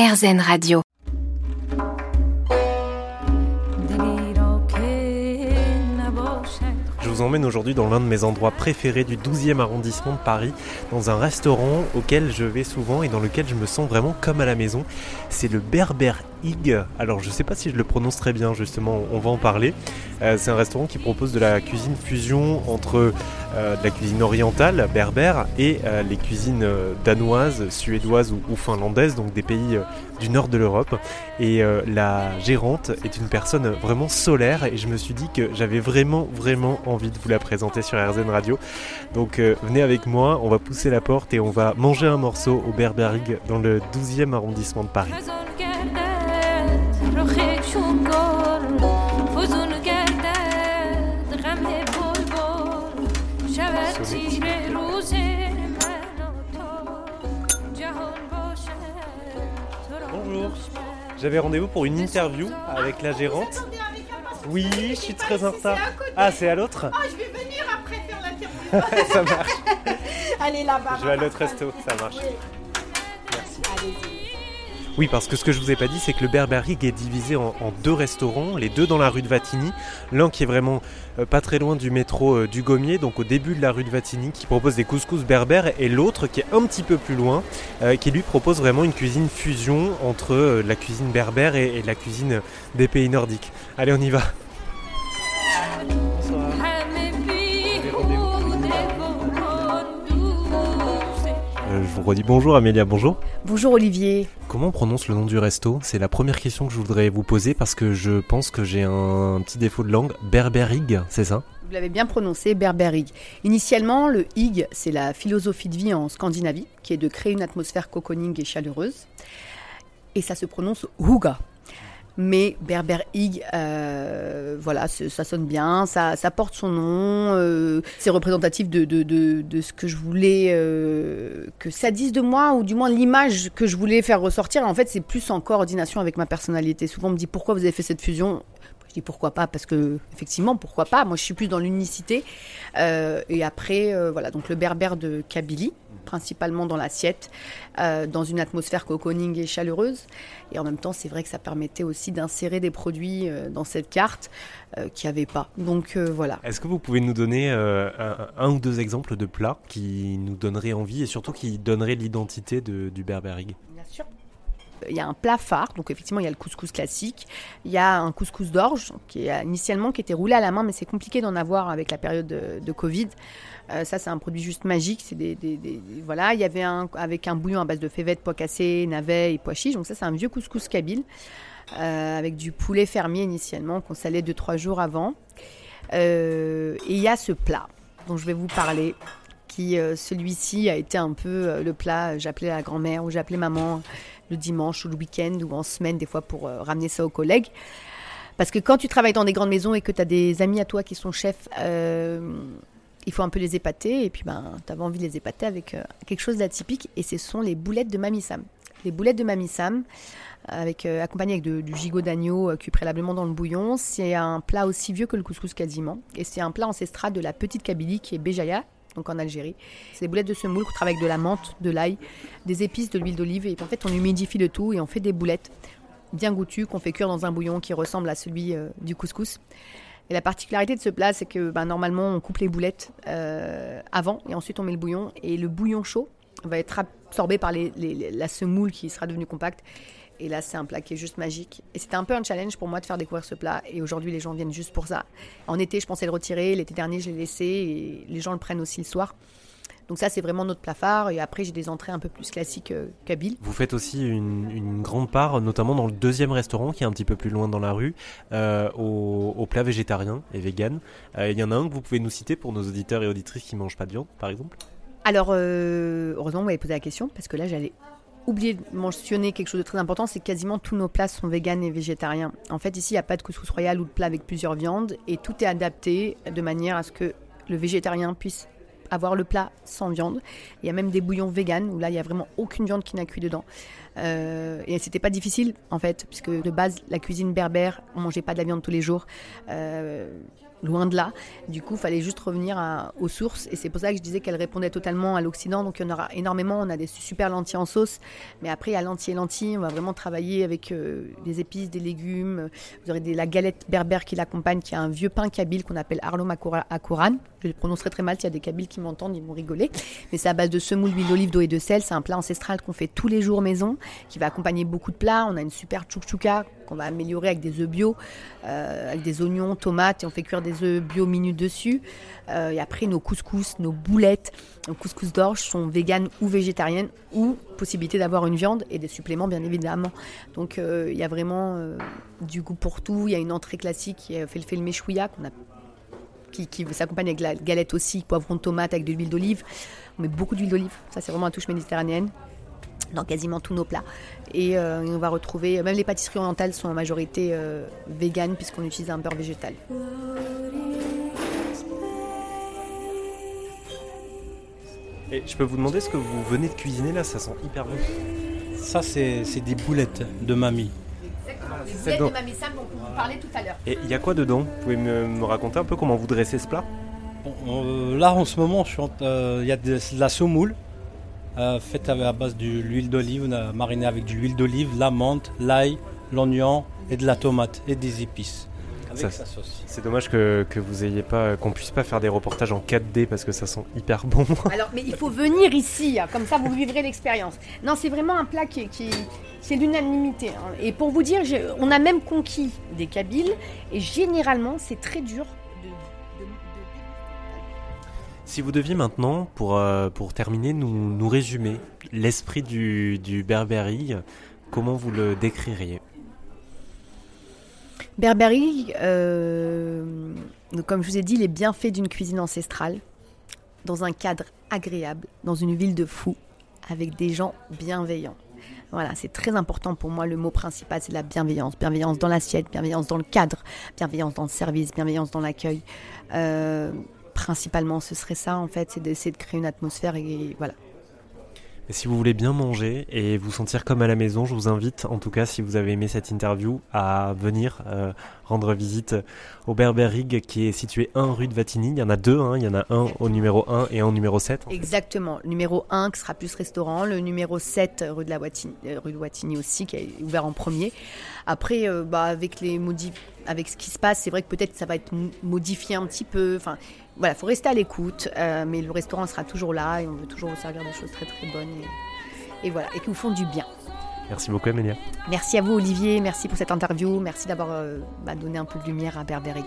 RZN Radio. Je vous emmène aujourd'hui dans l'un de mes endroits préférés du 12e arrondissement de Paris, dans un restaurant auquel je vais souvent et dans lequel je me sens vraiment comme à la maison. C'est le Berber Ig. Alors je sais pas si je le prononce très bien justement, on va en parler. Euh, c'est un restaurant qui propose de la cuisine fusion entre de la cuisine orientale, berbère, et euh, les cuisines danoises, suédoises ou, finlandaises, donc des pays du nord de l'Europe. Et la gérante est une personne vraiment solaire et je me suis dit que j'avais vraiment vraiment envie de vous la présenter sur RZN Radio. Donc venez avec moi, on va pousser la porte et on va manger un morceau au Berberig dans le 12e arrondissement de Paris. Bonjour, j'avais rendez-vous pour une interview avec la gérante. Oui, je suis très en retard. Ah, c'est à l'autre Ah, je vais venir après faire l'interview. Ça marche. Allez là-bas. Je vais à l'autre resto, ça marche. Merci. Allez-y. Oui, parce que ce que je vous ai pas dit, c'est que le Berberig est divisé en, deux restaurants, les deux dans la rue de Vatigny. L'un qui est vraiment euh, pas très loin du métro euh, du Gommier, donc au début de la rue de Vatigny, qui propose des couscous berbères, et l'autre qui est un petit peu plus loin, euh, qui lui propose vraiment une cuisine fusion entre la cuisine berbère et la cuisine des pays nordiques. Allez, on y va. Vous redis bonjour Amélia, bonjour. Bonjour Olivier. Comment on prononce le nom du resto? C'est la première question que je voudrais vous poser parce que je pense que j'ai un petit défaut de langue. Berberig, c'est ça? Vous l'avez bien prononcé, Berberig. Initialement, le Hig, c'est la philosophie de vie en Scandinavie, qui est de créer une atmosphère cocooning et chaleureuse. Et ça se prononce Huga. Mais Berber Hig, euh, voilà, ça sonne bien, ça, porte son nom, euh, c'est représentatif de, ce que je voulais euh, que ça dise de moi, ou du moins l'image que je voulais faire ressortir. En fait, c'est plus en coordination avec ma personnalité. Souvent, on me dit pourquoi vous avez fait cette fusion? Je dis pourquoi pas parce que effectivement pourquoi pas. Moi je suis plus dans l'unicité euh, et après euh, voilà donc le berbère de Kabylie principalement dans l'assiette euh, dans une atmosphère cocooning et chaleureuse et en même temps c'est vrai que ça permettait aussi d'insérer des produits euh, dans cette carte euh, qu'il n'y avait pas. Donc voilà. Est-ce que vous pouvez nous donner un, un, ou deux exemples de plats qui nous donneraient envie et surtout qui donneraient l'identité du berberig Bien sûr il y a un plat phare, donc effectivement il y a le couscous classique, il y a un couscous d'orge qui initialement qui était roulé à la main, mais c'est compliqué d'en avoir avec la période de, Covid. Euh, ça c'est un produit juste magique, c'est des, voilà. Il y avait un avec un bouillon à base de févette, pois cassés, navets et pois chiches, donc ça c'est un vieux couscous kabyle euh, avec du poulet fermier initialement qu'on salait 2-3 jours avant. Euh, et il y a ce plat dont je vais vous parler qui celui-ci a été un peu le plat, j'appelais la grand-mère ou j'appelais maman le dimanche ou le week-end ou en semaine des fois pour euh, ramener ça aux collègues. Parce que quand tu travailles dans des grandes maisons et que tu as des amis à toi qui sont chefs, euh, il faut un peu les épater et puis ben, tu avais envie de les épater avec euh, quelque chose d'atypique et ce sont les boulettes de Mamie Sam. Les boulettes de Mamie Sam, avec, accompagnées avec du gigot d'agneau cuit préalablement dans le bouillon, c'est un plat aussi vieux que le couscous quasiment. Et c'est un plat ancestral de la petite Kabylie qui est Béjaïa, donc en Algérie. C'est des boulettes de semoule qu'on travaille avec de la menthe, de l'ail, des épices, de l'huile d'olive. Et en fait, on humidifie le tout et on fait des boulettes bien goûtues qu'on fait cuire dans un bouillon qui ressemble à celui euh, du couscous. Et la particularité de ce plat, c'est que ben, normalement, on coupe les boulettes euh, avant et ensuite on met le bouillon. Et le bouillon chaud va être absorbé par la semoule qui sera devenue compacte. Et là, c'est un plat qui est juste magique. Et c'était un peu un challenge pour moi de faire découvrir ce plat. Et aujourd'hui, les gens viennent juste pour ça. En été, je pensais le retirer. L'été dernier, je l'ai laissé. Et les gens le prennent aussi le soir. Donc ça, c'est vraiment notre plat phare. Et après, j'ai des entrées un peu plus classiques euh, kabyle. Vous faites aussi une, une, grande part, notamment dans le deuxième restaurant qui est un petit peu plus loin dans la rue, euh, au, au plat végétarien et vegan. Euh, il y en a un que vous pouvez nous citer pour nos auditeurs et auditrices qui ne mangent pas de viande, par exemple? Alors, euh, heureusement, vous m'avez posé la question, parce que là, j'allais oublier de mentionner quelque chose de très important, c'est quasiment tous nos plats sont véganes et végétariens. En fait, ici, il n'y a pas de couscous royal ou de plat avec plusieurs viandes, et tout est adapté de manière à ce que le végétarien puisse avoir le plat sans viande. Il y a même des bouillons véganes où là, il n'y a vraiment aucune viande qui n'a cuit dedans. Euh, et c'était pas difficile en fait, puisque de base la cuisine berbère, on mangeait pas de la viande tous les jours. Euh, loin de là. Du coup, fallait juste revenir à- aux sources. Et c'est pour ça que je disais qu'elle répondait totalement à l'Occident. Donc, il y en aura énormément. On a des super lentilles en sauce. Mais après, a lentilles et lentilles. On va vraiment travailler avec euh, des épices, des légumes. Vous aurez la galette berbère qui l'accompagne, qui est un vieux pain kabyle qu'on appelle Arlom Akoran. Je le prononcerai très mal. S'il y a des kabyles qui m'entendent, ils vont rigoler. Mais c'est à base de semoule, d'huile d'olive, d'eau et de sel. C'est un plat ancestral qu'on fait tous les jours maison, qui va accompagner beaucoup de plats. On a une super chouchouka qu'on va améliorer avec des œufs bio, euh, avec des oignons, tomates, et on fait cuire des œufs bio minutes dessus. Euh, et après, nos couscous, nos boulettes, nos couscous d'orge sont véganes ou végétariennes, ou possibilité d'avoir une viande et des suppléments, bien évidemment. Donc, euh, il y a vraiment du goût pour tout. Il y a une entrée classique qui fait le méchouilla, qu'on a qui, qui s'accompagne avec la galette aussi, poivron de tomate avec de l'huile d'olive. On met beaucoup d'huile d'olive, ça c'est vraiment la touche méditerranéenne dans quasiment tous nos plats. Et, euh, et on va retrouver, même les pâtisseries orientales sont en majorité euh, véganes puisqu'on utilise un beurre végétal. Et je peux vous demander ce que vous venez de cuisiner là, ça sent hyper bon. Ça, c'est des boulettes de mamie. Les boulettes de Mamie Sam dont on vous parlait tout à l'heure. Et il y a quoi dedans? Vous pouvez me, me raconter un peu comment vous dressez ce plat? Bon, euh, là, en ce moment, je suis en- euh, il y a de, de la semoule euh, faite à base de l'huile d'olive. On a mariné avec de l'huile d'olive, la menthe, l'ail, l'oignon et de la tomate et des épices. Avec Ça, sa sauce. C'est dommage que, que vous ayez pas, qu'on puisse pas faire des reportages en 4D parce que ça sent hyper bon. Alors, mais il faut venir ici, hein, comme ça vous vivrez l'expérience. Non, c'est vraiment un plat qui, qui c'est l'unanimité. hein. Et pour vous dire, on a même conquis des Kabyles, et généralement, c'est très dur Si vous deviez maintenant, pour, euh, terminer, nous, résumer l'esprit du, du comment vous le décririez? Berberi, euh, comme je vous ai dit, les bienfaits d'une cuisine ancestrale, dans un cadre agréable, dans une ville de fous, avec des gens bienveillants. Voilà, c'est très important pour moi. Le mot principal, c'est la bienveillance. Bienveillance dans l'assiette, bienveillance dans le cadre, bienveillance dans le service, bienveillance dans l'accueil. Euh, principalement, ce serait ça, en fait, c'est d'essayer de créer une atmosphère et voilà. Et si vous voulez bien manger et vous sentir comme à la maison, je vous invite, en tout cas, si vous avez aimé cette interview, à venir euh, rendre visite au Berberig qui est situé 1 rue de Vatigny. Il y en a deux, hein. il y en a un au numéro 1 et un au numéro 7. Exactement. Le numéro 1 qui sera plus restaurant, le numéro 7 rue de la Wattigny, euh, rue de Wattigny aussi qui est ouvert en premier. Après euh, bah, avec les modif- avec ce qui se passe, c'est vrai que peut-être ça va être mo- modifié un petit peu. Enfin voilà, faut rester à l'écoute, euh, mais le restaurant sera toujours là et on veut toujours vous servir des choses très très bonnes et, et voilà et qui vous font du bien. Merci beaucoup, Amélia. Merci à vous Olivier, merci pour cette interview, merci d'avoir euh, bah, donné un peu de lumière à Berberic.